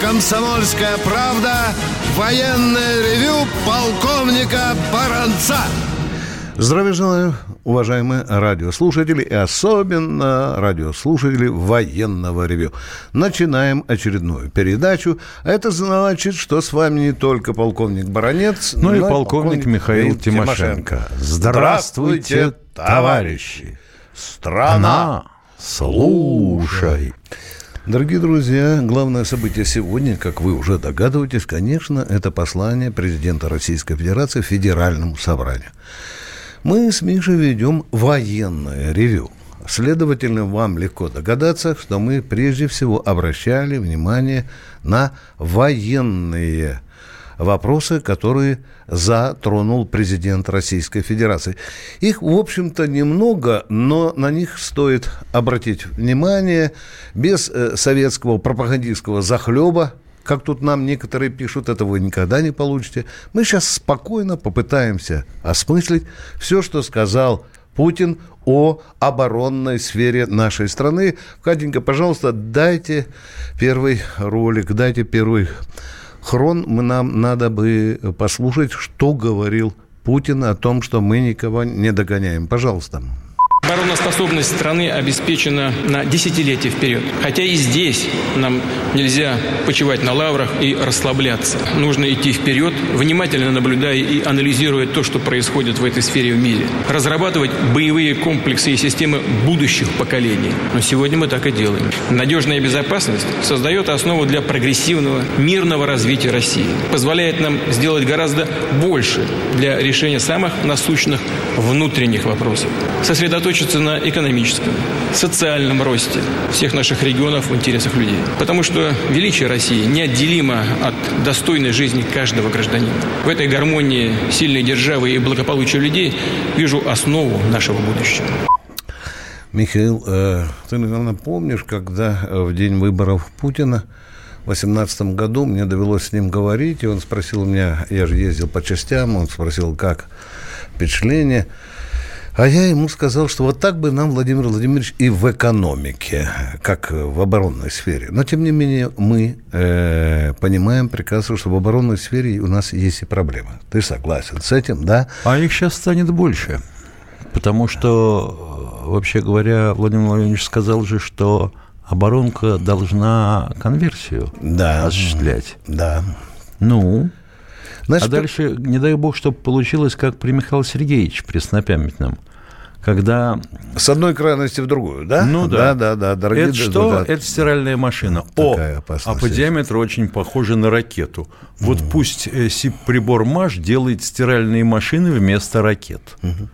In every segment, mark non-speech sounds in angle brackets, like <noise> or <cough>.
«Комсомольская правда» военное ревю полковника Баранца. Здравия желаю, уважаемые радиослушатели и особенно радиослушатели военного ревю. Начинаем очередную передачу. Это значит, что с вами не только полковник Баранец, но, но и полковник, полковник Михаил Тимошенко. Тимошенко. Здравствуйте, товарищи! Страна, слушай! Дорогие друзья, главное событие сегодня, как вы уже догадываетесь, конечно, это послание президента Российской Федерации Федеральному собранию. Мы с Мишей ведем военное ревю. Следовательно, вам легко догадаться, что мы прежде всего обращали внимание на военные вопросы, которые затронул президент Российской Федерации. Их, в общем-то, немного, но на них стоит обратить внимание без э, советского пропагандистского захлеба, как тут нам некоторые пишут, этого вы никогда не получите. Мы сейчас спокойно попытаемся осмыслить все, что сказал Путин о оборонной сфере нашей страны. Катенька, пожалуйста, дайте первый ролик, дайте первый хрон, мы, нам надо бы послушать, что говорил Путин о том, что мы никого не догоняем. Пожалуйста. Обороноспособность страны обеспечена на десятилетия вперед. Хотя и здесь нам нельзя почивать на лаврах и расслабляться. Нужно идти вперед, внимательно наблюдая и анализируя то, что происходит в этой сфере в мире. Разрабатывать боевые комплексы и системы будущих поколений. Но сегодня мы так и делаем. Надежная безопасность создает основу для прогрессивного, мирного развития России. Позволяет нам сделать гораздо больше для решения самых насущных внутренних вопросов. Сосредоточить сосредоточиться на экономическом, социальном росте всех наших регионов в интересах людей. Потому что величие России неотделимо от достойной жизни каждого гражданина. В этой гармонии сильной державы и благополучия людей вижу основу нашего будущего. Михаил, э, ты, наверное, помнишь, когда в день выборов Путина в 2018 году мне довелось с ним говорить, и он спросил меня, я же ездил по частям, он спросил, как впечатление – а я ему сказал, что вот так бы нам, Владимир Владимирович, и в экономике, как в оборонной сфере. Но, тем не менее, мы э, понимаем прекрасно, что в оборонной сфере у нас есть и проблемы. Ты согласен с этим, да? А их сейчас станет больше. Потому что, вообще говоря, Владимир Владимирович сказал же, что оборонка должна конверсию да. осуществлять. Да. Ну, Значит, а дальше, не дай бог, чтобы получилось, как при Михаиле Сергеевиче преснопамятном когда... С одной крайности в другую, да? Ну да. Да, да, да. Дорогие, это что? Да, Это стиральная машина. О, а по диаметру очень похоже на ракету. Вот mm. пусть э, прибор МАШ делает стиральные машины вместо ракет. Mm-hmm.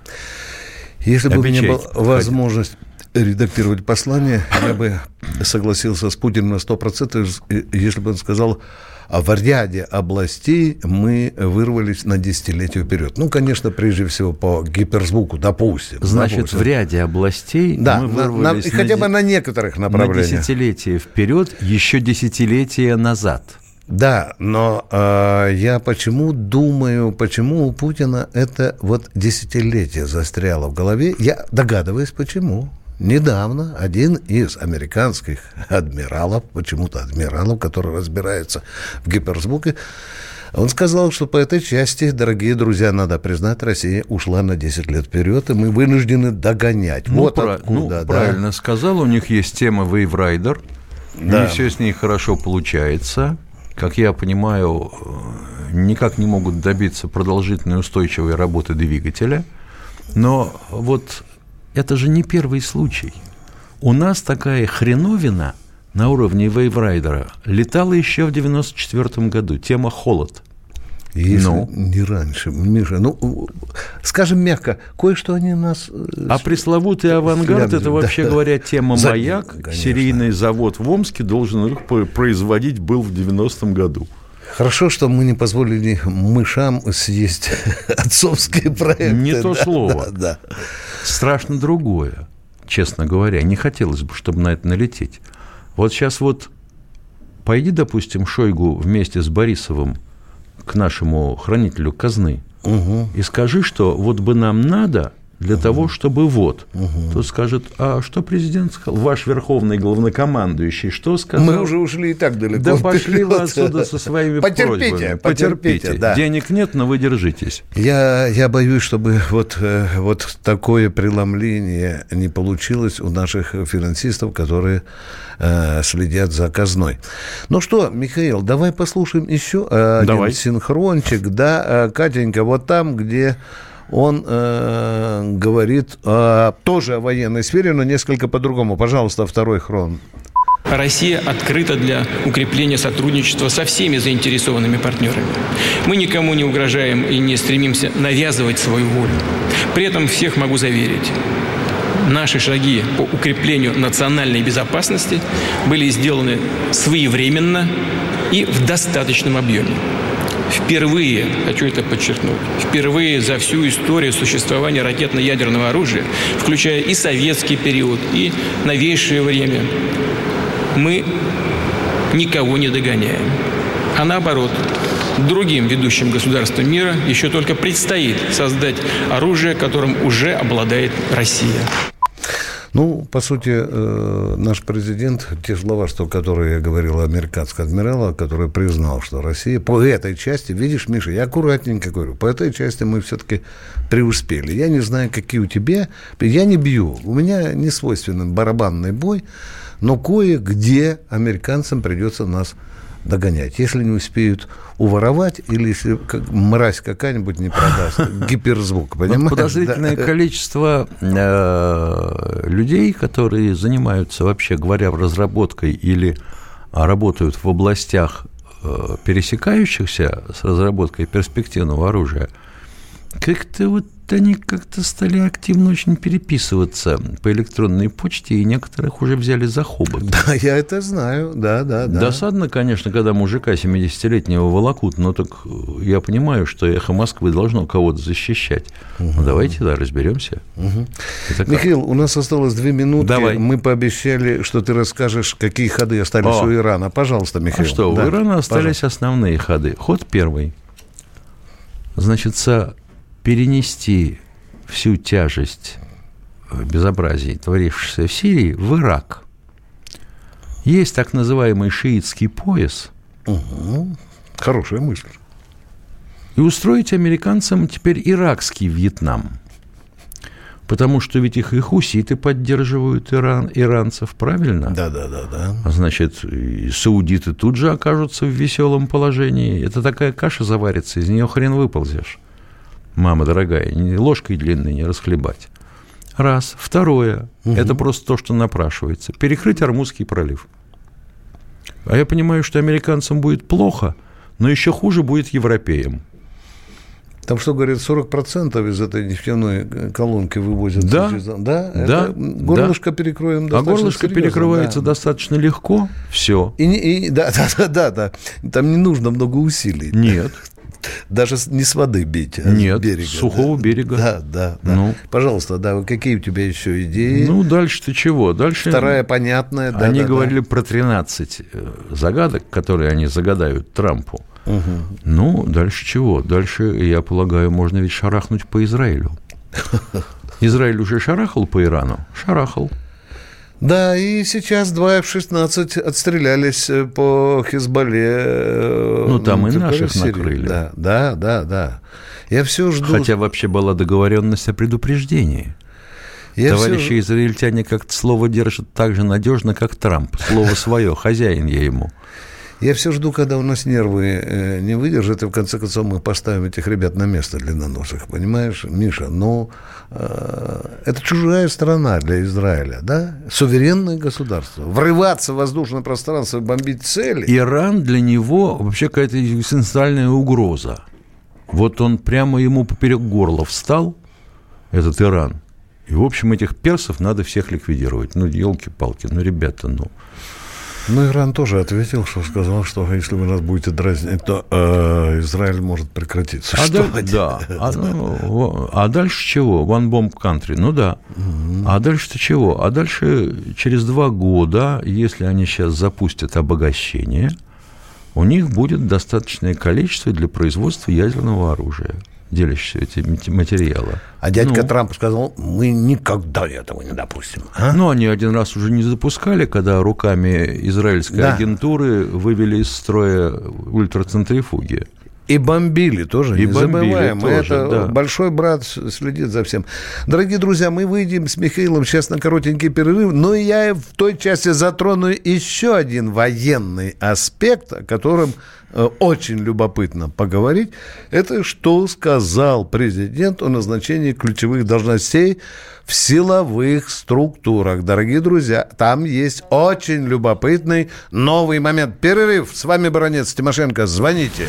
Если бы у меня была возможность редактировать послание, я бы согласился с Путиным на 100%, если бы он сказал, в ряде областей мы вырвались на десятилетие вперед. Ну, конечно, прежде всего по гиперзвуку, допустим. Значит, допустим. в ряде областей да, мы вырвались на, на, хотя бы на некоторых направлениях. На десятилетие вперед, еще десятилетия назад. Да, но э, я почему думаю, почему у Путина это вот десятилетие застряло в голове? Я догадываюсь, почему. Недавно один из американских адмиралов, почему-то адмиралов, который разбирается в гиперзвуке, он сказал, что по этой части, дорогие друзья, надо признать, Россия ушла на 10 лет вперед, и мы вынуждены догонять. Ну, вот про, откуда, ну, да. правильно сказал, у них есть тема Rider, да. не все с ней хорошо получается. Как я понимаю, никак не могут добиться продолжительной устойчивой работы двигателя. Но вот это же не первый случай. У нас такая хреновина на уровне вейврайдера летала еще в 94 году. Тема «Холод». Если ну. не раньше, Миша, ну, скажем мягко, кое-что они нас... Э, а пресловутый авангард, это, вообще да. говоря, тема «Маяк». Конечно. Серийный завод в Омске должен их производить был в 90-м году. Хорошо, что мы не позволили мышам съесть <laughs> отцовские проекты. Не то слово. Да, да. Страшно другое, честно говоря. Не хотелось бы, чтобы на это налететь. Вот сейчас вот пойди, допустим, Шойгу вместе с Борисовым к нашему хранителю казны угу. и скажи, что вот бы нам надо для угу. того, чтобы вот. Угу. Тот скажет, а что президент сказал? Ваш верховный главнокомандующий что сказал? Мы уже ушли и так далеко. Да пошли вы отсюда со своими потерпите, просьбами. Потерпите, потерпите. Да. Денег нет, но вы держитесь. Я, я боюсь, чтобы вот, э, вот такое преломление не получилось у наших финансистов, которые э, следят за казной. Ну что, Михаил, давай послушаем еще один давай. синхрончик. Да, э, Катенька, вот там, где он э, говорит э, тоже о военной сфере, но несколько по-другому. Пожалуйста, второй хрон. Россия открыта для укрепления сотрудничества со всеми заинтересованными партнерами. Мы никому не угрожаем и не стремимся навязывать свою волю. При этом всех могу заверить, наши шаги по укреплению национальной безопасности были сделаны своевременно и в достаточном объеме. Впервые, хочу это подчеркнуть, впервые за всю историю существования ракетно-ядерного оружия, включая и советский период, и новейшее время, мы никого не догоняем. А наоборот, другим ведущим государствам мира еще только предстоит создать оружие, которым уже обладает Россия. Ну, по сути, э, наш президент, те слова, что, которые я говорил американского адмирала, который признал, что Россия по этой части, видишь, Миша, я аккуратненько говорю, по этой части мы все-таки преуспели. Я не знаю, какие у тебя, я не бью, у меня не свойственен барабанный бой, но кое-где американцам придется нас догонять. Если не успеют уворовать, или если как, мразь какая-нибудь не продаст <laughs> гиперзвук, понимаешь? Подозрительное количество э, людей, которые занимаются, вообще говоря, разработкой или работают в областях, э, пересекающихся с разработкой перспективного оружия, как-то вот они как-то стали активно очень переписываться по электронной почте, и некоторых уже взяли за хобот. Да, я это знаю, да, да, да. Досадно, конечно, когда мужика 70-летнего волокут, но так я понимаю, что эхо Москвы должно кого-то защищать. Угу. Ну, давайте, да, разберемся. Угу. Михаил, у нас осталось две минуты. Давай. Мы пообещали, что ты расскажешь, какие ходы остались О. у Ирана. Пожалуйста, Михаил. А что, да. у Ирана остались Пожалуйста. основные ходы. Ход первый. Значит, перенести всю тяжесть безобразий, творившихся в Сирии, в Ирак. Есть так называемый шиитский пояс. Угу. Хорошая мысль. И устроить американцам теперь иракский Вьетнам. Потому что ведь их и хуситы поддерживают Иран, иранцев, правильно? Да, да, да, да. А значит, и саудиты тут же окажутся в веселом положении. Это такая каша заварится, из нее хрен выползешь мама дорогая, ложкой длинной не расхлебать. Раз. Второе. Угу. Это просто то, что напрашивается. Перекрыть Армузский пролив. А я понимаю, что американцам будет плохо, но еще хуже будет европеям. Там что, говорят, 40% из этой нефтяной колонки вывозят? Да, да, да. горлышко да. перекроем достаточно А горлышко серьезно, перекрывается да. достаточно легко, все. И, и, да, <laughs> да, да, да, да. Там не нужно много усилий. Нет, даже не с воды бить, а Нет, с берега. с сухого да? берега. Да, да, да. Ну. Пожалуйста, да, какие у тебя еще идеи? Ну, дальше-то чего? Дальше... Вторая понятная. Да, они да, говорили да. про 13 э, загадок, которые они загадают Трампу. Угу. Ну, дальше чего? Дальше, я полагаю, можно ведь шарахнуть по Израилю. <laughs> Израиль уже шарахал по Ирану? Шарахал. Да, и сейчас два F-16 отстрелялись э, по Хизбалле. Э, ну, там и наших Сирии. накрыли. Да, да, да, да. Я все жду... Хотя вообще была договоренность о предупреждении. Я Товарищи все... израильтяне как-то слово держат так же надежно, как Трамп. Слово свое, <laughs> хозяин я ему. Я все жду, когда у нас нервы э, не выдержат, и в конце концов мы поставим этих ребят на место длинноносых, понимаешь, Миша? Ну, э, это чужая страна для Израиля, да? Суверенное государство. Врываться в воздушное пространство бомбить цели. Иран для него вообще какая-то экзистенциальная угроза. Вот он прямо ему поперек горла встал, этот Иран. И, в общем, этих персов надо всех ликвидировать. Ну, елки-палки, ну, ребята, ну... Ну, Иран тоже ответил, что сказал, что если вы нас будете дразнить, то э, Израиль может прекратиться. А что да, да. А, ну, а дальше чего? One bomb country. Ну да. Угу. А дальше-то чего? А дальше через два года, если они сейчас запустят обогащение, у них будет достаточное количество для производства ядерного оружия. Делящиеся эти материалы. А дядька ну, Трамп сказал, мы никогда этого не допустим. А? Ну, они один раз уже не запускали, когда руками израильской да. агентуры вывели из строя ультрацентрифуги. И бомбили тоже, и не бомбили забываем. Тоже, Это да. большой брат следит за всем. Дорогие друзья, мы выйдем с Михаилом сейчас на коротенький перерыв, но я в той части затрону еще один военный аспект, о котором э, очень любопытно поговорить. Это что сказал президент о назначении ключевых должностей в силовых структурах. Дорогие друзья, там есть очень любопытный новый момент. Перерыв. С вами Баронец Тимошенко. Звоните.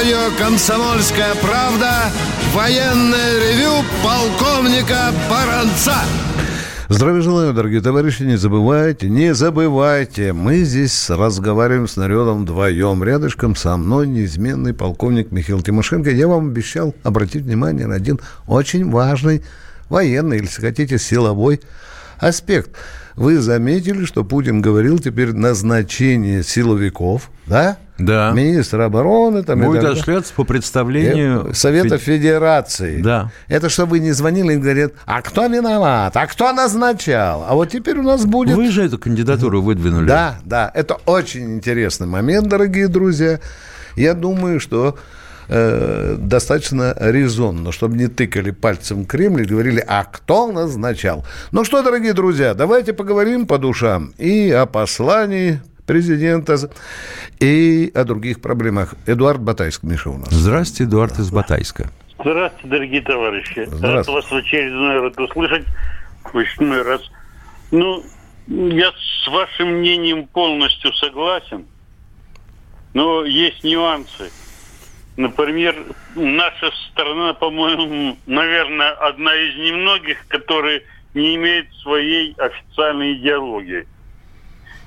Радио «Комсомольская правда» военное ревю полковника Баранца. Здравия желаю, дорогие товарищи. Не забывайте, не забывайте. Мы здесь разговариваем с народом вдвоем. Рядышком со мной неизменный полковник Михаил Тимошенко. Я вам обещал обратить внимание на один очень важный военный, или, если хотите, силовой аспект. Вы заметили, что Путин говорил теперь назначение силовиков, да? Да. Министр обороны. Там, Будет осуществляться по представлению... Э, Совета Фед... Федерации. Да. Это чтобы вы не звонили и говорят, а кто виноват, а кто назначал? А вот теперь у нас будет... Вы же эту кандидатуру выдвинули. Да, да. Это очень интересный момент, дорогие друзья. Я думаю, что э, достаточно резонно, чтобы не тыкали пальцем Кремль и говорили, а кто назначал? Ну что, дорогие друзья, давайте поговорим по душам и о послании президента и о других проблемах. Эдуард Батайск, Миша, у нас. Здравствуйте, Эдуард из Батайска. Здравствуйте, дорогие товарищи. Рад вас в очередной раз услышать. В очередной раз. Ну, я с вашим мнением полностью согласен, но есть нюансы. Например, наша страна, по-моему, наверное, одна из немногих, которые не имеет своей официальной идеологии.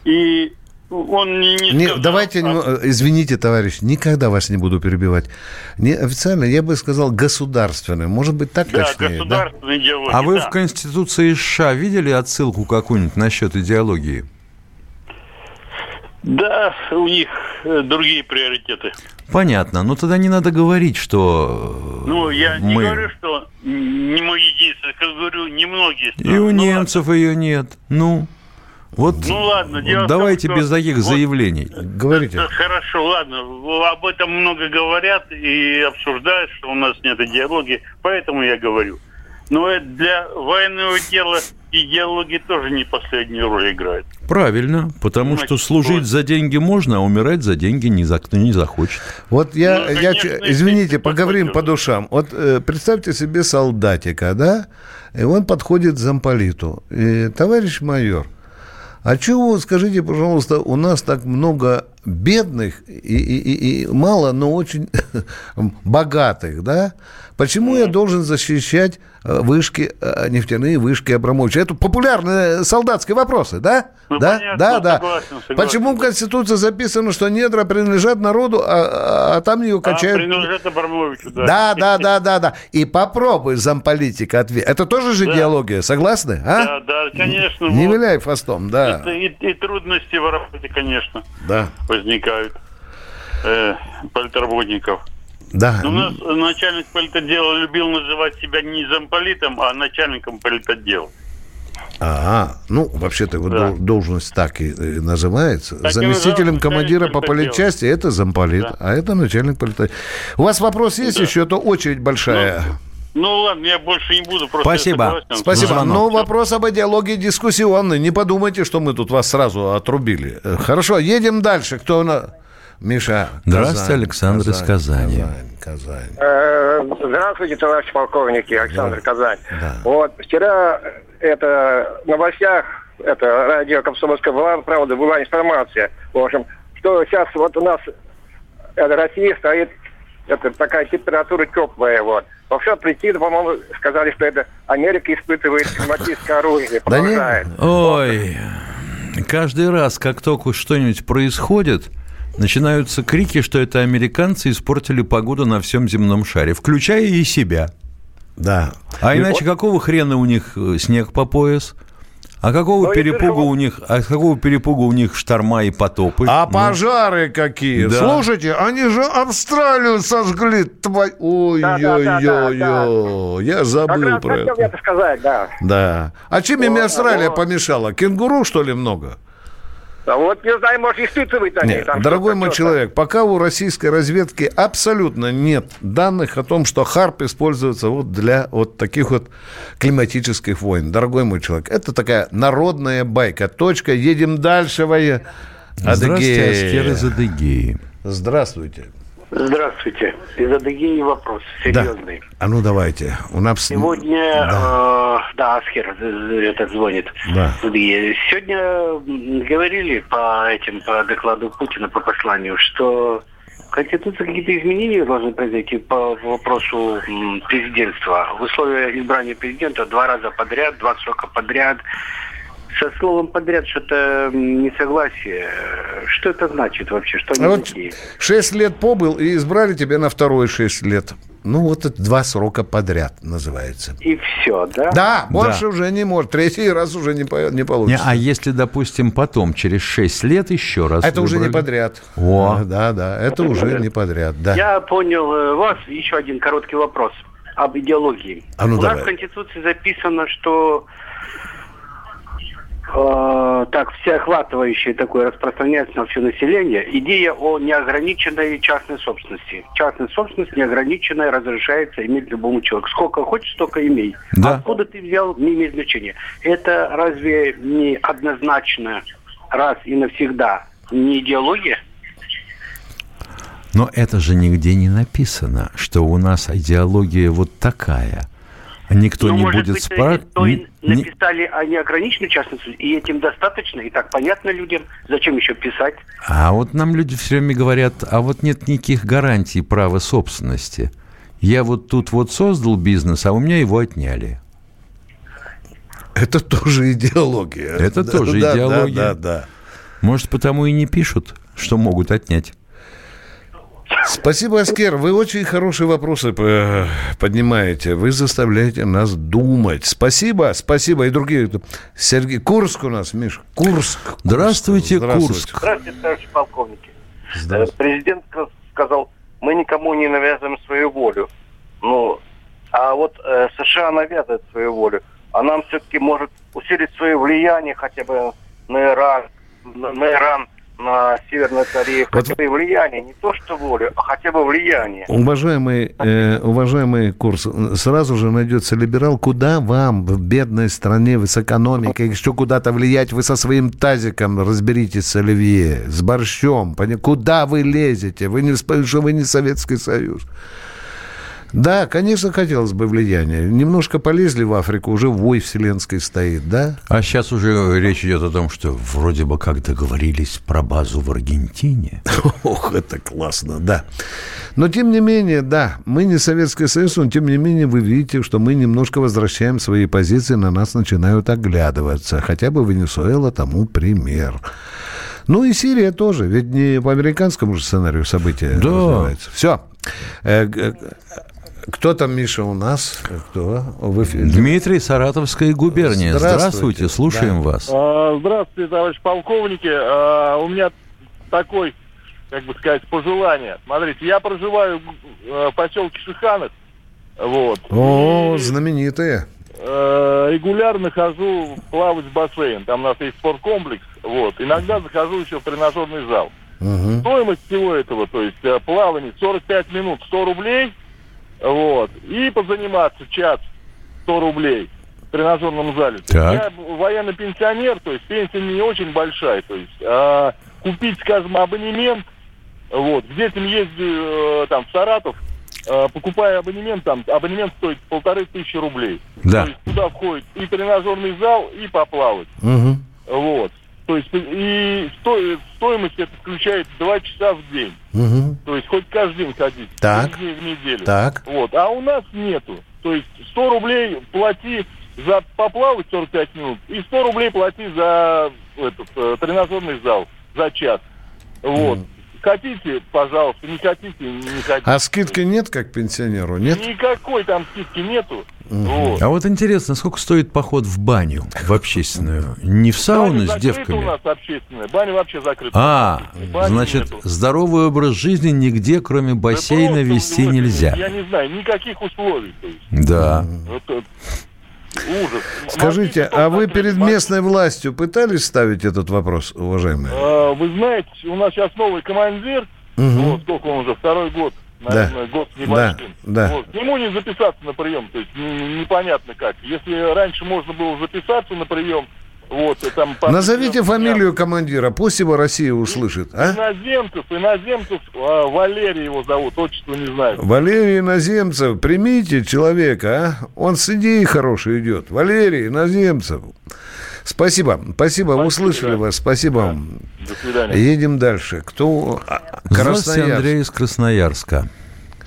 И он не, не, не сказал, Давайте, а... извините, товарищ, никогда вас не буду перебивать. Не официально, я бы сказал государственный. Может быть, так да, точнее? государственная да? идеология. А вы да. в Конституции США видели отсылку какую-нибудь насчет идеологии? Да, у них э, другие приоритеты. Понятно. Но тогда не надо говорить, что Ну, я мы... не говорю, что не мой единственный, как говорю, немногие. И у немцев ее нет. Ну... Вот ну ладно, дело давайте том, без таких вот, заявлений. Говорите. Хорошо, ладно. Об этом много говорят и обсуждают, что у нас нет идеологии, поэтому я говорю. Но для военного дела идеология тоже не последнюю роль играет. Правильно, потому Значит, что служить вот. за деньги можно, а умирать за деньги ни за не захочет. Вот я, ну, конечно, я извините, поговорим по душам. Вот э, представьте себе солдатика, да, и он подходит к замполиту. И, Товарищ майор, а чего, скажите, пожалуйста, у нас так много бедных и, и, и, и мало, но очень <laughs> богатых, да? Почему я должен защищать э, вышки, э, нефтяные вышки Абрамовича? Это популярные солдатские вопросы, да? Ну, да, понятно, да, да. Согласен, согласен. Почему в Конституции записано, что недра принадлежат народу, а, а там ее а, качают? А, принадлежат Абрамовичу, да. Да, да, да, да, да. И попробуй замполитика ответить. Это тоже же да. идеология, согласны? А? Да, да, конечно. Не вот. виляй фастом, да. Это и, и трудности в работе, конечно, да. возникают э, политработников. Да. У нас начальник политотдела любил называть себя не замполитом, а начальником политотдела. Ага, ну, вообще-то его да. должность так и называется. Так Заместителем командира по политчасти это замполит, да. а это начальник политотдела. У вас вопрос есть да. еще? Это очередь большая. Ну, ну ладно, я больше не буду. Просто Спасибо. Спасибо. Но вопрос об идеологии дискуссионный. Не подумайте, что мы тут вас сразу отрубили. Хорошо, едем дальше. Кто на... Миша, Здравствуйте, Александр Казань, из Казани. Казань, Казань. Э, здравствуйте, товарищ полковники, Александр да. Казань. Да. Вот, вчера это в новостях, это радио Комсомольская была, правда, была информация, в общем, что сейчас вот у нас это Россия стоит, это такая температура теплая, вот. Вообще прийти, по-моему, сказали, что это Америка испытывает климатическое оружие. Да нет? Ой, каждый раз, как только что-нибудь происходит, начинаются крики, что это американцы испортили погоду на всем земном шаре, включая и себя. Да. А иначе какого хрена у них э, снег по пояс? А какого Но перепуга у них, а какого перепуга у них шторма и потопы? А ну? пожары какие? Да. Слушайте, они же Австралию сожгли. Твой... Ой-ой-ой-ой. Я забыл про это. это сказать, да. Да. А чем им Австралия помешала? Кенгуру, что ли, много? А вот, не знаю, может, испытывать они нет, там. Дорогой мой человек, пока у российской разведки абсолютно нет данных о том, что ХАРП используется вот для вот таких вот климатических войн. Дорогой мой человек, это такая народная байка. Точка, едем дальше, воя. Здравствуйте, Аскер из Адыгеи. Здравствуйте. Здравствуйте. Из Адыгеи вопрос серьезный. Да. А ну давайте. У нас... Сегодня, да, э, да Аскер этот звонит. Да. Сегодня говорили по этим, по докладу Путина, по посланию, что Конституции какие-то изменения должны произойти по вопросу президентства. В условиях избрания президента два раза подряд, два срока подряд – со словом подряд что-то несогласие. Что это значит вообще? Что они а вот такие? Шесть лет побыл и избрали тебя на второй шесть лет. Ну, вот это два срока подряд называется. И все, да? Да, больше да. уже не может. Третий раз уже не, не получится. Не, а если, допустим, потом, через шесть лет еще раз Это выбрали? уже не подряд. О. Да, да, это, это уже подряд. не подряд. Да. Я понял э, вас. Еще один короткий вопрос об идеологии. А ну, У давай. нас в Конституции записано, что э, так всеохватывающее такое распространяется на все население, идея о неограниченной частной собственности. Частная собственность неограниченная разрешается иметь любому человеку. Сколько хочешь, столько имей. Да. Откуда ты взял, не имеет значения. Это разве не однозначно раз и навсегда не идеология? Но это же нигде не написано, что у нас идеология вот такая – Никто ну, не может будет спрашивать. написали о неограниченной частности, и этим достаточно, и так понятно людям, зачем еще писать. А вот нам люди все время говорят, а вот нет никаких гарантий права собственности. Я вот тут вот создал бизнес, а у меня его отняли. Это тоже идеология. Это да, тоже да, идеология. Да, да, да. Может, потому и не пишут, что могут отнять. Спасибо, Аскер. Вы очень хорошие вопросы поднимаете. Вы заставляете нас думать. Спасибо, спасибо. И другие. Сергей Курск у нас, Миш. Курск. Здравствуйте, Курск. Здравствуйте, товарищ полковники. Здравствуйте. Президент сказал, мы никому не навязываем свою волю. Ну, а вот э, США навязывает свою волю. А нам все-таки может усилить свое влияние хотя бы на Иран, на, на Иран на Северную Корею вот... хотя бы влияние, не то что волю, а хотя бы влияние. Уважаемый, э, уважаемый курс, сразу же найдется либерал, куда вам в бедной стране, с экономикой, еще куда-то влиять, вы со своим тазиком разберитесь с Оливье, с борщом, куда вы лезете, вы не, что вы не Советский Союз. Да, конечно, хотелось бы влияния. Немножко полезли в Африку, уже вой вселенской стоит, да? А сейчас уже речь идет о том, что вроде бы как договорились про базу в Аргентине. <laughs> Ох, это классно, да. Но тем не менее, да, мы не Советский Союз, но тем не менее вы видите, что мы немножко возвращаем свои позиции, на нас начинают оглядываться. Хотя бы Венесуэла тому пример. Ну и Сирия тоже, ведь не по американскому же сценарию события да. развивается. Все. Э, кто там, Миша, у нас? Кто? Дмитрий, Саратовская губерния. Здравствуйте, Здравствуйте слушаем да. вас. А, здравствуйте, товарищ полковники. А, у меня такой, как бы сказать, пожелание. Смотрите, я проживаю в поселке Шиханов. Вот. О, и, знаменитые. Регулярно хожу плавать в бассейн. Там у нас есть спорткомплекс. Вот. Иногда захожу еще в тренажерный зал. Угу. Стоимость всего этого, то есть плавание 45 минут 100 рублей – вот. И позаниматься час 100 рублей в тренажерном зале. Я военный пенсионер, то есть пенсия не очень большая. То есть а, купить, скажем, абонемент Вот. К детям ездю э, там в Саратов, э, покупая абонемент, там абонемент стоит полторы тысячи рублей. Да. То есть туда входит и тренажерный зал, и поплавать. Угу. Вот. То есть и сто, стоимость это включает два часа в день. Угу. То есть хоть каждый день ходить. Так. День в неделю. Так. Вот. А у нас нету. То есть 100 рублей плати за поплавать 45 минут и 100 рублей плати за этот э, тренажерный зал за час. Вот. Mm. Хотите, пожалуйста, не хотите, не хотите. А скидки нет, как пенсионеру, нет? Никакой там скидки нету. Угу. Вот. А вот интересно, сколько стоит поход в баню, в общественную? Не в сауну с девками? у нас общественная, баня вообще закрыта. А, Бани значит, нету. здоровый образ жизни нигде, кроме бассейна, да вести нельзя. Я не знаю, никаких условий. То есть. Да. Вот, Ужас. Скажите, а вы перед местной властью пытались ставить этот вопрос, уважаемые? А, вы знаете, у нас сейчас новый командир, угу. вот сколько он уже, второй год, наверное, да. год с небольшим. Да. Да. Вот. К нему не записаться на прием, то есть непонятно как. Если раньше можно было записаться на прием, вот, там, Назовите фамилию командира, пусть его Россия услышит. А? Иноземцев, иноземцев, а, Валерий его зовут, отчество не знаю. Валерий Иноземцев, примите человека, а? Он с идеей хороший идет. Валерий Иноземцев. Спасибо, спасибо, спасибо услышали да. вас, спасибо да. вам. До свидания. Едем дальше. Кто? Здравствуйте, Андрей из Красноярска.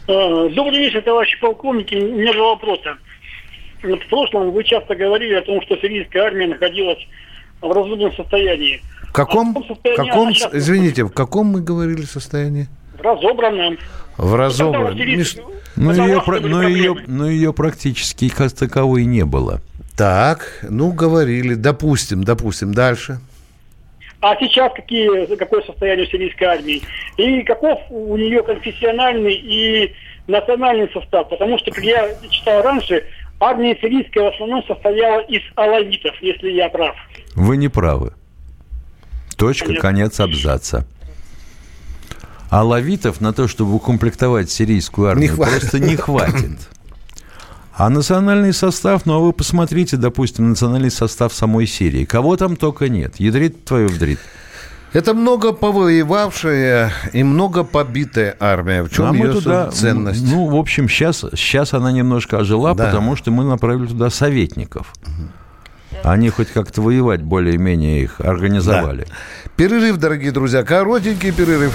А, добрый вечер, товарищи полковники. У меня два вопроса в прошлом вы часто говорили о том, что сирийская армия находилась в разумном состоянии. В каком? А в состоянии каком сейчас... Извините, в каком мы говорили состоянии? В разобранном. В разобранном. Но ее, но, ее, но ее практически как таковой не было. Так, ну говорили, допустим, допустим, дальше. А сейчас какие, какое состояние сирийской армии? И каков у нее конфессиональный и национальный состав? Потому что, как я читал раньше, армия сирийская в основном состояла из алавитов, если я прав. Вы не правы. Точка, Понятно. конец абзаца. Алавитов на то, чтобы укомплектовать сирийскую армию, не просто не хватит. А национальный состав, ну а вы посмотрите, допустим, национальный состав самой Сирии. Кого там только нет. Ядрит твою вдрит. Это много повоевавшая и много побитая армия. В чем а ее туда, ценность? Ну, в общем, сейчас, сейчас она немножко ожила, да. потому что мы направили туда советников. Они хоть как-то воевать более-менее их организовали. Да. Перерыв, дорогие друзья, коротенький перерыв.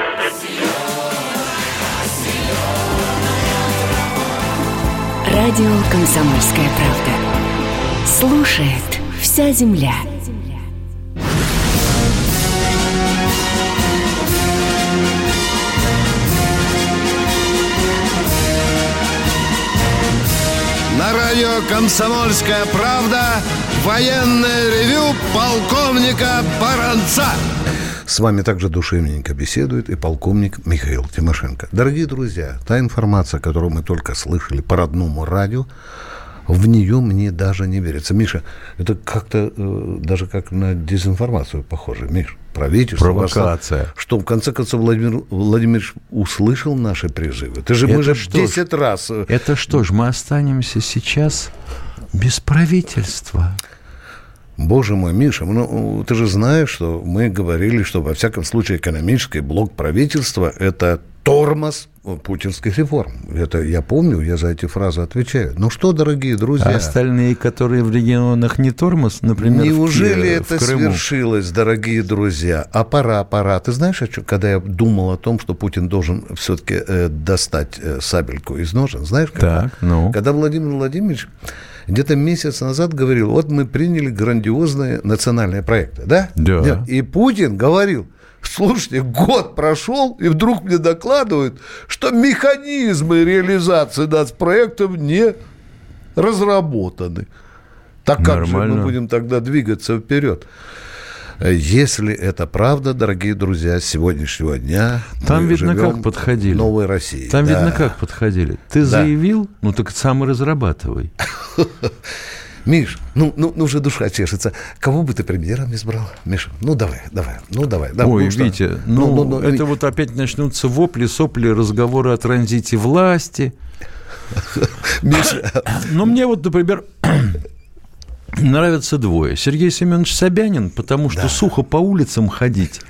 Радио «Комсомольская правда». Слушает вся земля. На радио «Комсомольская правда» военное ревю полковника Баранца. С вами также душевненько беседует и полковник Михаил Тимошенко. Дорогие друзья, та информация, которую мы только слышали по родному радио, в нее мне даже не верится. Миша, это как-то э, даже как на дезинформацию похоже. Миш, правительство... Провокация. Что, в конце концов, Владимир Владимирович услышал наши призывы? Ты же, это мы же 10 раз... Э, это что ж, мы останемся сейчас без правительства? Боже мой, Миша, ну, ты же знаешь, что мы говорили, что во всяком случае экономический блок правительства – это тормоз путинских реформ. Это я помню, я за эти фразы отвечаю. Ну что, дорогие друзья... А остальные, которые в регионах не тормоз, например, Неужели в, это в Крыму? свершилось, дорогие друзья? А пора, пора. Ты знаешь, когда я думал о том, что Путин должен все-таки э, достать э, сабельку из ножен, знаешь? Когда? Так, ну. Когда Владимир Владимирович где-то месяц назад говорил, вот мы приняли грандиозные национальные проекты, да? Да. И Путин говорил, слушайте, год прошел, и вдруг мне докладывают, что механизмы реализации нацпроектов не разработаны. Так как Нормально. же мы будем тогда двигаться вперед? Если это правда, дорогие друзья, с сегодняшнего дня там видно как подходили. Новой России. Там да. видно как подходили. Ты да. заявил, ну так сам и разрабатывай. <laughs> <laughs> Миш, ну, ну, ну уже душа чешется. Кого бы ты премьером избрал? Миша, ну давай, давай, ну давай. давай Ой, ну, Витя, ну, ну, ну, ну это вот опять начнутся вопли, сопли, разговоры о транзите власти. <laughs> Миша. Ну, мне вот, например, <clears throat> нравятся двое. Сергей Семенович Собянин, потому что да. сухо по улицам ходить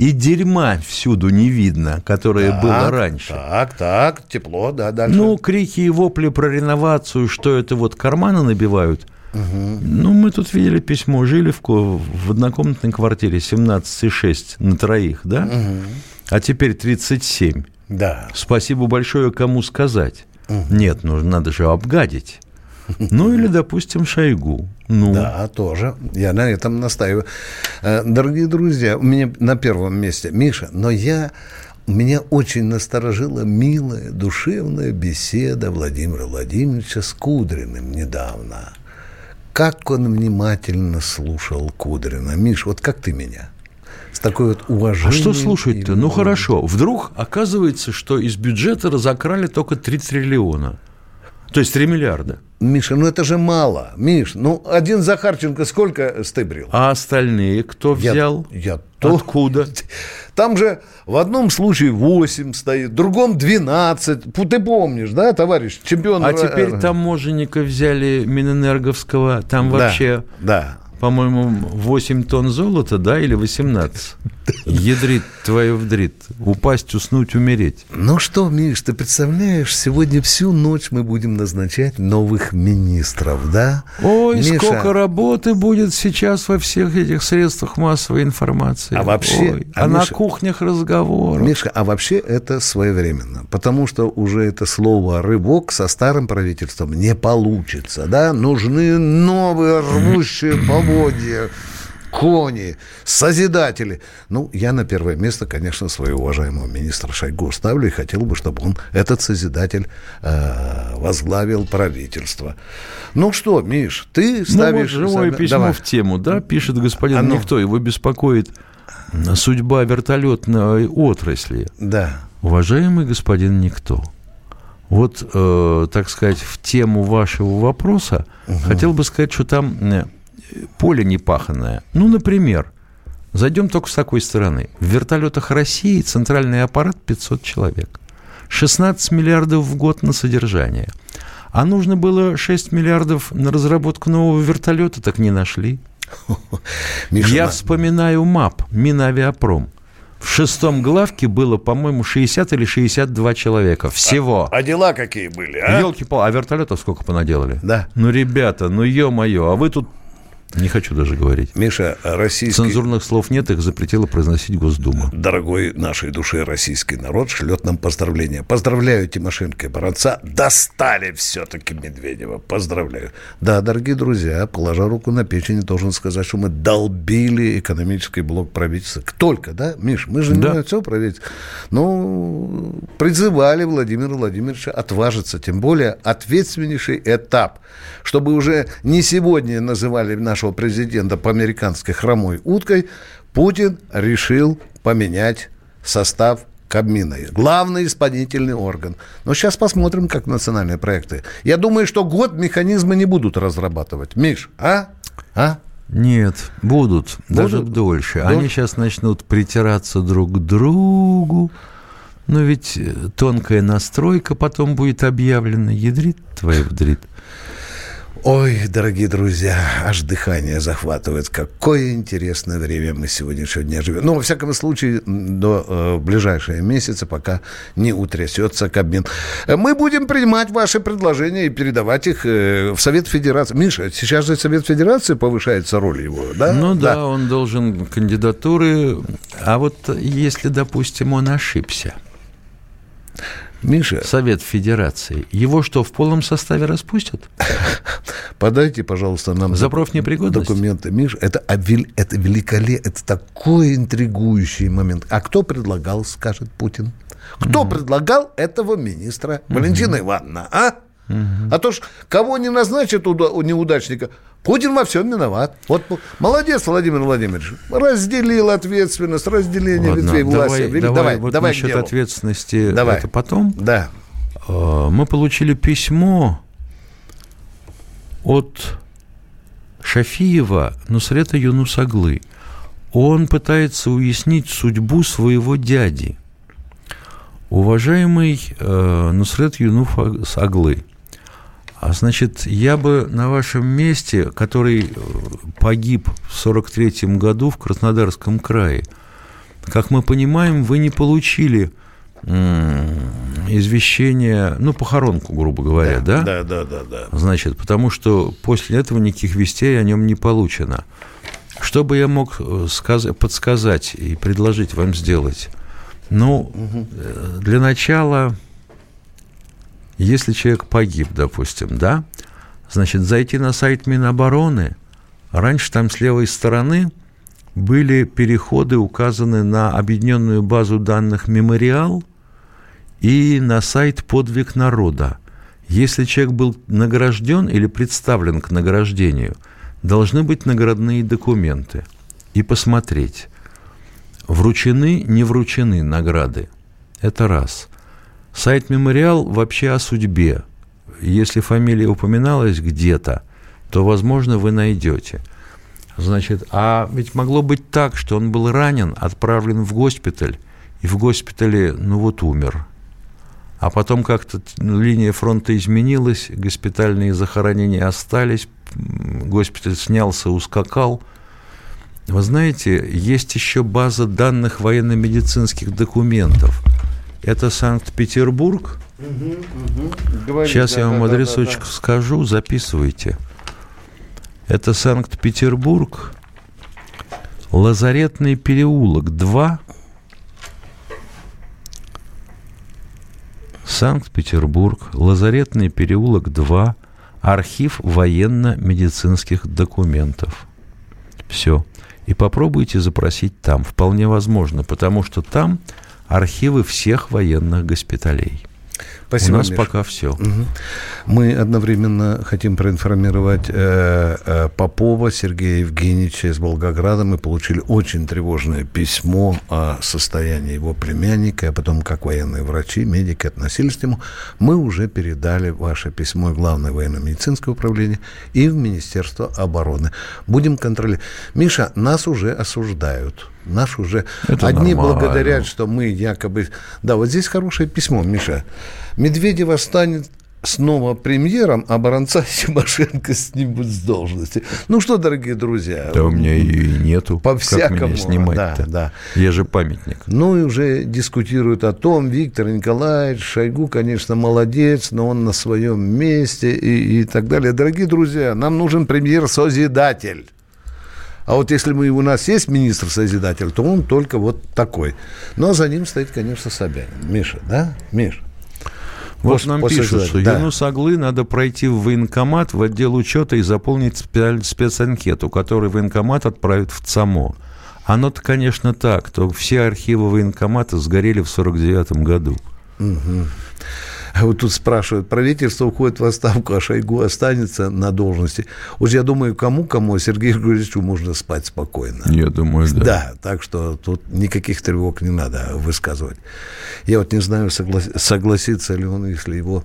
и дерьма всюду не видно, которое так, было раньше. Так, так, тепло, да, дальше. Ну, крики и вопли про реновацию, что это вот карманы набивают. Угу. Ну, мы тут видели письмо Жилевку в однокомнатной квартире 17,6 на троих, да? Угу. А теперь 37. Да. Спасибо большое, кому сказать. Угу. Нет, ну, надо же обгадить. Ну, или, допустим, Шойгу. Ну. Да, тоже. Я на этом настаиваю. Э, дорогие друзья, у меня на первом месте Миша, но я меня очень насторожила милая, душевная беседа Владимира Владимировича с Кудриным недавно. Как он внимательно слушал Кудрина. Миш, вот как ты меня? С такой вот уважением. А что слушать-то? Ну, хорошо. Вдруг оказывается, что из бюджета разокрали только 3 триллиона. То есть 3 миллиарда. Миша, ну это же мало. Миш, ну один Захарченко сколько стыбрил? А остальные кто взял? Я, я то... Откуда? <laughs> Там же в одном случае 8 стоит, в другом 12. Ты помнишь, да, товарищ чемпион? А теперь таможенника взяли Минэнерговского. Там вообще... Да, по-моему, 8 тонн золота, да, или 18? Ядрит твою вдрит. Упасть, уснуть, умереть. Ну что, Миш, ты представляешь, сегодня всю ночь мы будем назначать новых министров, да? Ой, Миша... сколько работы будет сейчас во всех этих средствах массовой информации. А вообще... Ой, а, а Миша... на кухнях разговоров. Мишка, а вообще это своевременно, потому что уже это слово «рыбок» со старым правительством не получится, да? Нужны новые рвущие <clears throat> поводья кони, созидатели. Ну, я на первое место, конечно, своего уважаемого министра Шойгу ставлю и хотел бы, чтобы он, этот созидатель, э, возглавил правительство. Ну что, Миш, ты ставишь... Ну, вот живое письмо Давай. в тему, да, пишет господин а ну... Никто, его беспокоит судьба вертолетной отрасли. Да. Уважаемый господин Никто, вот, э, так сказать, в тему вашего вопроса угу. хотел бы сказать, что там э, поле непаханное. Ну, например, зайдем только с такой стороны. В вертолетах России центральный аппарат 500 человек. 16 миллиардов в год на содержание. А нужно было 6 миллиардов на разработку нового вертолета, так не нашли. <laughs> Миша, Я вспоминаю МАП, Минавиапром. В шестом главке было, по-моему, 60 или 62 человека. Всего. А, а дела какие были, а? Елки-пал, а вертолетов сколько понаделали? Да. Ну, ребята, ну, ё-моё, а вы тут не хочу даже говорить. Миша, российский... Цензурных слов нет, их запретила произносить Госдума. Дорогой нашей душе российский народ шлет нам поздравления. Поздравляю Тимошенко и Баранца. Достали все-таки Медведева. Поздравляю. Да, дорогие друзья, положа руку на печень, должен сказать, что мы долбили экономический блок правительства. Только, да, Миш? Мы же да. не все правительство. Ну, призывали Владимира Владимировича отважиться. Тем более ответственнейший этап. Чтобы уже не сегодня называли наш нашего президента по американской хромой уткой, Путин решил поменять состав Кабмина. Главный исполнительный орган. Но сейчас посмотрим, как национальные проекты. Я думаю, что год механизмы не будут разрабатывать. Миш, а? А? Нет, будут, будут? даже дольше. Дольше? Они сейчас начнут притираться друг к другу. Но ведь тонкая настройка потом будет объявлена. Ядрит твоя вдрит. Ой, дорогие друзья, аж дыхание захватывает. Какое интересное время мы сегодняшнего дня живем. Ну, во всяком случае, до э, ближайшие месяцы, пока не утрясется Кабмин. Мы будем принимать ваши предложения и передавать их э, в Совет Федерации. Миша, сейчас же Совет Федерации повышается роль его, да? Ну да, да он должен кандидатуры. А вот если, допустим, он ошибся – Миша. Совет Федерации. Его что, в полном составе распустят? <laughs> Подайте, пожалуйста, нам За профнепригодность? документы. Миша, это, это великолепно, это такой интригующий момент. А кто предлагал, скажет Путин? Кто угу. предлагал этого министра? Угу. Валентина Ивановна, а? Угу. А то ж кого не назначат у неудачника, Путин во всем виноват. Вот молодец, Владимир Владимирович. Разделил ответственность, разделение Ладно, ветвей власти. Давай, давай, давай, вот давай насчет ответственности давай. это потом. Да. А, мы получили письмо от Шафиева Нусрета Юнусаглы. Он пытается уяснить судьбу своего дяди. Уважаемый э, Нусрет Юнуф Аглы, а значит, я бы на вашем месте, который э, погиб в 43 году в Краснодарском крае, как мы понимаем, вы не получили извещение, ну, похоронку, грубо говоря, да? Да, да, да, да. Значит, потому что после этого никаких вестей о нем не получено. Что бы я мог э, сказать, подсказать и предложить вам сделать? Ну, угу. для начала если человек погиб, допустим, да, значит, зайти на сайт Минобороны, раньше там с левой стороны были переходы, указаны на объединенную базу данных «Мемориал» и на сайт «Подвиг народа». Если человек был награжден или представлен к награждению, должны быть наградные документы и посмотреть, вручены, не вручены награды. Это раз. Сайт «Мемориал» вообще о судьбе. Если фамилия упоминалась где-то, то, возможно, вы найдете. Значит, а ведь могло быть так, что он был ранен, отправлен в госпиталь, и в госпитале, ну вот, умер. А потом как-то линия фронта изменилась, госпитальные захоронения остались, госпиталь снялся, ускакал. Вы знаете, есть еще база данных военно-медицинских документов – это Санкт-Петербург. Угу, угу. Сейчас да, я вам да, адресочек да, да, скажу, записывайте. Это Санкт-Петербург, Лазаретный переулок 2, Санкт-Петербург, Лазаретный переулок 2, архив военно-медицинских документов. Все. И попробуйте запросить там. Вполне возможно, потому что там архивы всех военных госпиталей. Спасибо, У нас Миш. пока все. Угу. Мы одновременно хотим проинформировать э, э, Попова Сергея Евгеньевича из Волгограда. Мы получили очень тревожное письмо о состоянии его племянника, а потом, как военные врачи, медики относились к нему. Мы уже передали ваше письмо в Главное военно-медицинское управление и в Министерство обороны. Будем контролировать. Миша, нас уже осуждают. Наш уже Это одни нормально. благодарят, что мы якобы... Да, вот здесь хорошее письмо, Миша. Медведев станет снова премьером, а Баранца <laughs> Тимошенко снимут с должности. Ну что, дорогие друзья. Да у меня ее и нету. По-всякому. Снимать-то? Да, да. Я же памятник. Ну и уже дискутируют о том, Виктор Николаевич, Шойгу, конечно, молодец, но он на своем месте и, и так далее. Дорогие друзья, нам нужен премьер-созидатель. А вот если мы, у нас есть министр-созидатель, то он только вот такой. А за ним стоит, конечно, Собянин. Миша, да? Миша. Вот после, нам после пишут, что да. Юнус Аглы надо пройти в военкомат, в отдел учета и заполнить спецанкету, которую военкомат отправит в ЦАМО. Оно-то, конечно, так, то все архивы военкомата сгорели в 49 году. Угу. А <laughs> вот тут спрашивают, правительство уходит в отставку, а Шойгу останется на должности. Уж я думаю, кому-кому, Сергею Григорьевичу можно спать спокойно. Я думаю, да. Да, так что тут никаких тревог не надо высказывать. Я вот не знаю, соглас... согласится ли он, если его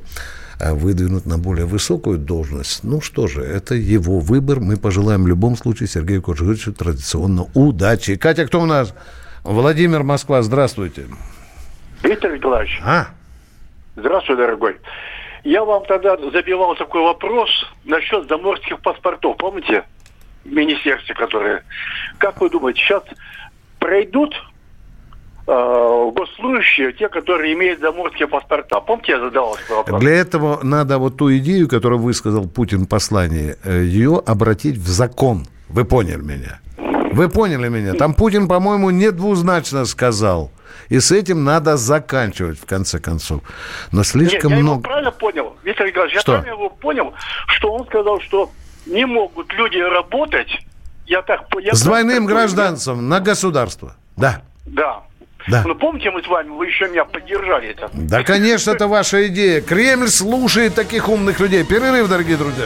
а, выдвинут на более высокую должность. Ну что же, это его выбор. Мы пожелаем в любом случае Сергею Кожевичу традиционно удачи. Катя, кто у нас? Владимир Москва, здравствуйте. Виктор Николаевич. А? Здравствуй, дорогой. Я вам тогда забивал такой вопрос насчет заморских паспортов. Помните? Министерстве, которые... Как вы думаете, сейчас пройдут э, госслужащие, те, которые имеют заморские паспорта. Помните, я задавал этот вопрос? Для этого надо вот ту идею, которую высказал Путин в послании, э, ее обратить в закон. Вы поняли меня? Вы поняли меня? Там Путин, по-моему, недвузначно сказал – И с этим надо заканчивать, в конце концов. Но слишком Нет, много... Я правильно понял, Виктор Николаевич, что? я правильно его понял, что он сказал, что не могут люди работать, я так я С двойным гражданством на государство. Да. Да. Да. Ну, помните, мы с вами, вы еще меня поддержали это. Да, конечно, это ваша идея. Кремль слушает таких умных людей. Перерыв, дорогие друзья.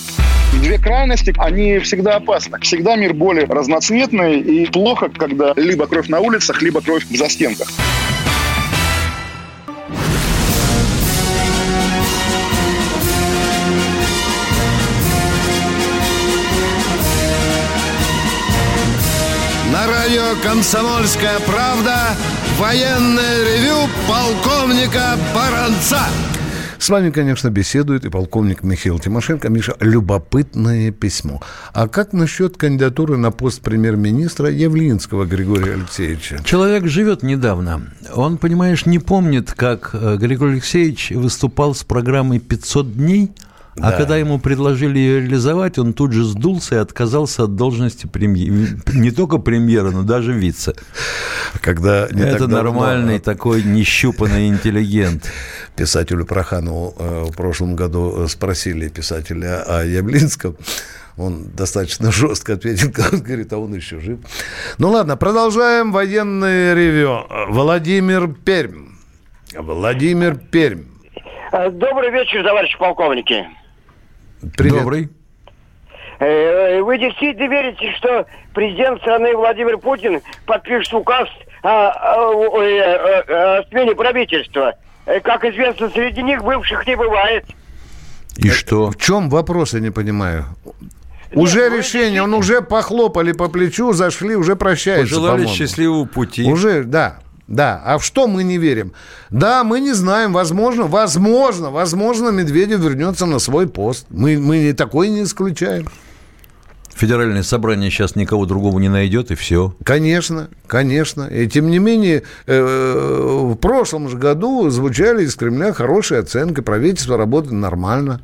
Две крайности, они всегда опасны. Всегда мир более разноцветный и плохо, когда либо кровь на улицах, либо кровь в застенках. На радио «Комсомольская правда» военное ревю полковника Баранца. С вами, конечно, беседует и полковник Михаил Тимошенко. Миша, любопытное письмо. А как насчет кандидатуры на пост премьер-министра Явлинского Григория Алексеевича? Человек живет недавно. Он, понимаешь, не помнит, как э, Григорий Алексеевич выступал с программой «500 дней», а Да. когда ему предложили ее реализовать, он тут же сдулся и отказался от должности премьера. Не только премьера, но даже вице. Когда не Это так давно, нормальный а, такой нещупанный интеллигент. Писателю Проханову э, в прошлом году э, спросили писателя о Явлинском. Он достаточно <laughs> жестко ответил, <laughs> говорит, а он еще жив. Ну ладно, продолжаем военное ревю. Владимир Пермь. Владимир Пермь. Э, Добрый вечер, товарищи полковники. Привет. Добрый. Э, Вы действительно верите, что президент страны Владимир Путин подпишет указ о, о- о- о- о смене правительства? Э, Как известно, среди них бывших не бывает. И что? В чем вопрос, я не понимаю? Уже решение, он уже похлопали по плечу, зашли, уже прощаются, Пожелали по-моему. счастливого пути. Уже, да, да. А в что мы не верим? Да, мы не знаем. Возможно, возможно, возможно, Медведев вернется на свой пост. Мы, мы такое не исключаем. Федеральное собрание сейчас никого другого не найдет, и все. Конечно, конечно. И тем не менее, э, в прошлом же году звучали из Кремля хорошие оценки. Правительство работает нормально.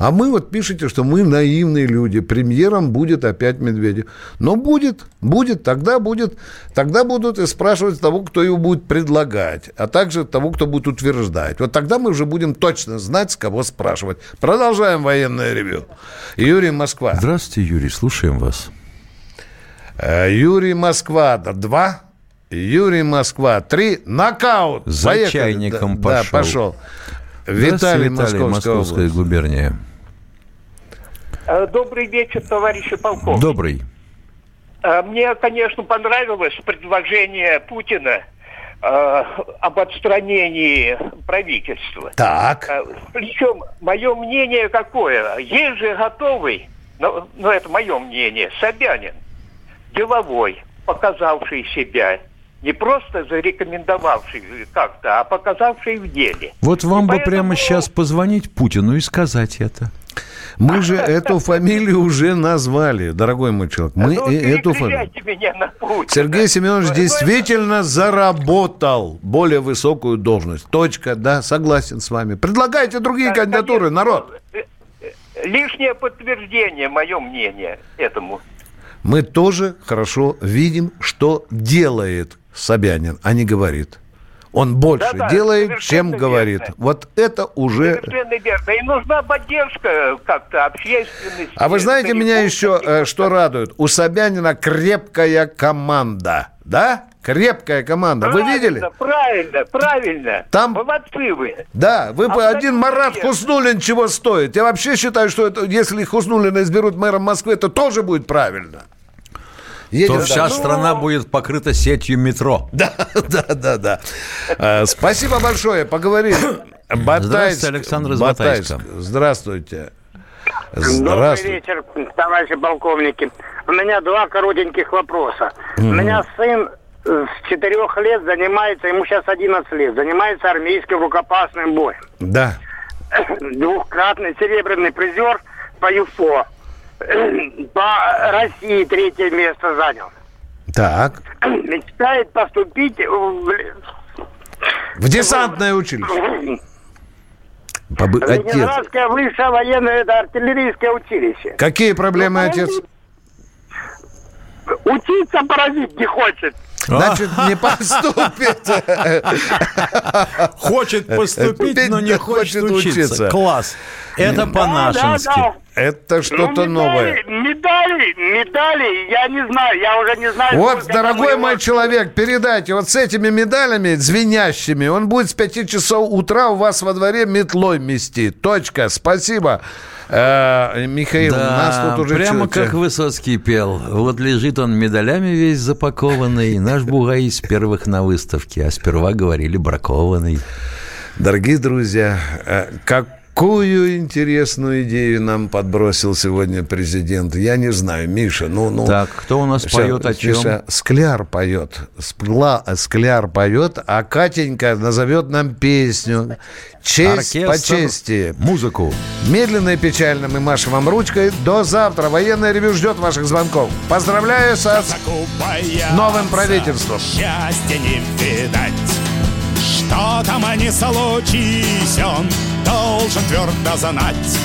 А мы вот пишете, что мы наивные люди. Премьером будет опять Медведев. Но будет, будет, тогда будет, тогда будут и спрашивать того, кто его будет предлагать, а также того, кто будет утверждать. Вот тогда мы уже будем точно знать, с кого спрашивать. Продолжаем военное ревю. Юрий Москва. Здравствуйте, Юрий, слушаем вас. Э, Юрий Москва, два. Юрий Москва, три. Нокаут. За Поехали. чайником да, пошел. Да, пошел. Виталий, Виталий, Московская, Московская область. губерния. Э, Добрый вечер, товарищи полковники. Добрый. Э, Мне, конечно, понравилось предложение Путина э, об отстранении правительства. Так. Причем мое мнение какое? Есть же готовый, но, но это мое мнение, Собянин, деловой, показавший себя, не просто зарекомендовавший как-то, а показавший в деле. Вот вам И бы поэтому- прямо сейчас позвонить Путину и сказать это. Мы же эту фамилию уже назвали, дорогой мой человек. Мы Ну, эту фамилию. Сергей Семенович Ну, действительно заработал более высокую должность. Точка, да, согласен с вами. Предлагайте другие кандидатуры, народ. Лишнее подтверждение, мое мнение, этому. Мы тоже хорошо видим, что делает Собянин, а не говорит. Он больше да, да, делает, чем верно. говорит. Вот это уже... Совершенно верно. И нужна поддержка как-то общественности. А вы знаете, меня еще э, что радует? У Собянина крепкая команда. Да? Крепкая команда. Правильно, вы видели? Правильно, правильно. Там... Молодцы вы. Да, вы а один Марат нет. Хуснулин чего стоит. Я вообще считаю, что это, если Хуснулина изберут мэром Москвы, это тоже будет правильно. Едем то вся ну... страна будет покрыта сетью метро. <laughs> Да, да, да, да. А, спасибо большое, поговорили. Батайск. Здравствуйте, Александр из Батайска. Здравствуйте. Здравствуйте. Добрый вечер, товарищи полковники. У меня два коротеньких вопроса. Mm-hmm. У меня сын с четырех лет занимается, ему сейчас 11 лет, занимается армейским рукопашным боем. Да. Двухкратный серебряный призер по ЮФО. По России третье место занял. Так. Мечтает поступить в... В десантное училище. Побы... Ленинградское высшее военное это артиллерийское училище. Какие проблемы, ну, отец? Учиться паразит не хочет. Значит, не <laughs> поступит. Хочет поступить, но не хочет учиться. Класс. Это по-нашенски. Это что-то ну, новое. Медали, медали, я не знаю, я уже не знаю. Вот, дорогой мой человек, передайте, вот с этими медалями звенящими, он будет с 5 часов утра у вас во дворе метлой мести. Точка. Спасибо. Э, Михаил, да, нас тут уже... прямо чуть... как Высоцкий пел. Вот лежит он медалями весь запакованный, наш бугай из первых на выставке, а сперва говорили бракованный. Дорогие друзья, э, как Какую интересную идею нам подбросил сегодня президент. Я не знаю, Миша, ну... ну так, кто у нас сейчас, поет о чем? Миша, Скляр поет. Спла, Скляр поет, а Катенька назовет нам песню. Честь Оркестр, по чести. Музыку. Медленно и печально мы машем вам ручкой. До завтра. Военное ревю ждет ваших звонков. Поздравляю с новым правительством. Счастья не видать. Что там они случись, он должен твердо знать.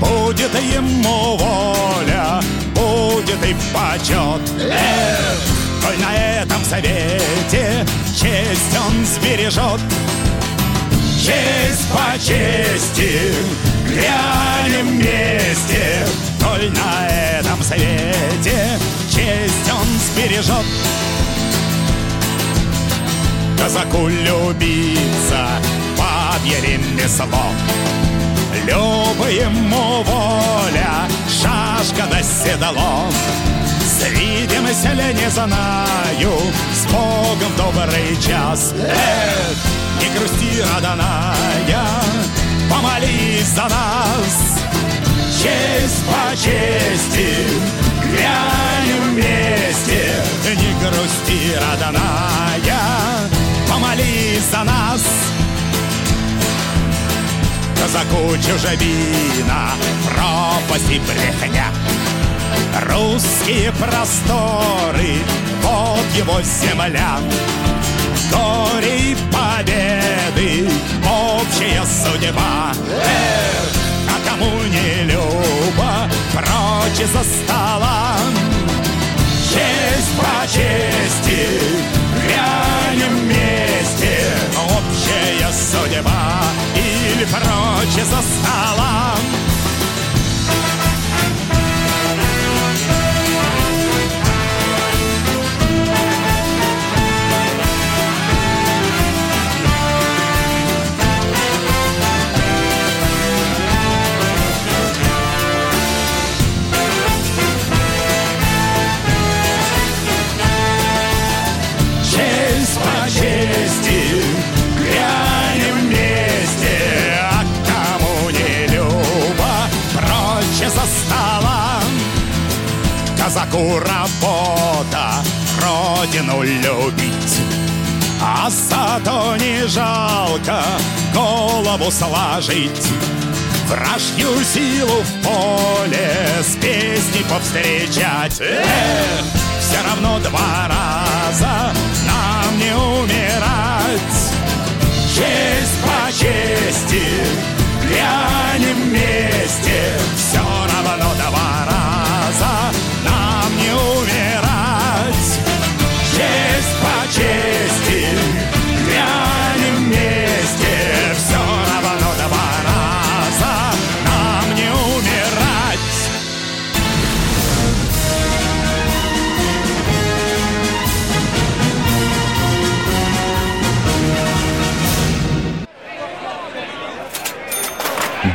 Будет ему воля, будет и почет. Эх, коль на этом совете честь он сбережет. Честь по чести, глянем вместе, Коль на этом совете честь он сбережет. Казаку любиться бабье ремесло. Люба ему воля, шашка да седало. Свидимся ли не знаю, с Богом добрый час. Эх, не грусти, родная, помолись за нас. Честь по чести, глянем вместе, не грусти, родная, помолись за нас казаку чужебина, пропасть и брехня. Русские просторы, вот его земля. Горе и победы, общая судьба. Эх, а кому не любо, прочь за стола. Честь по чести, глянем вместе, общая судьба или прочь за столом. Казаку работа родину любить. А зато не жалко голову сложить. Вражью силу в поле с песней повстречать. Эх, все равно два раза нам не умирать. Честь по чести, глянем вместе. Все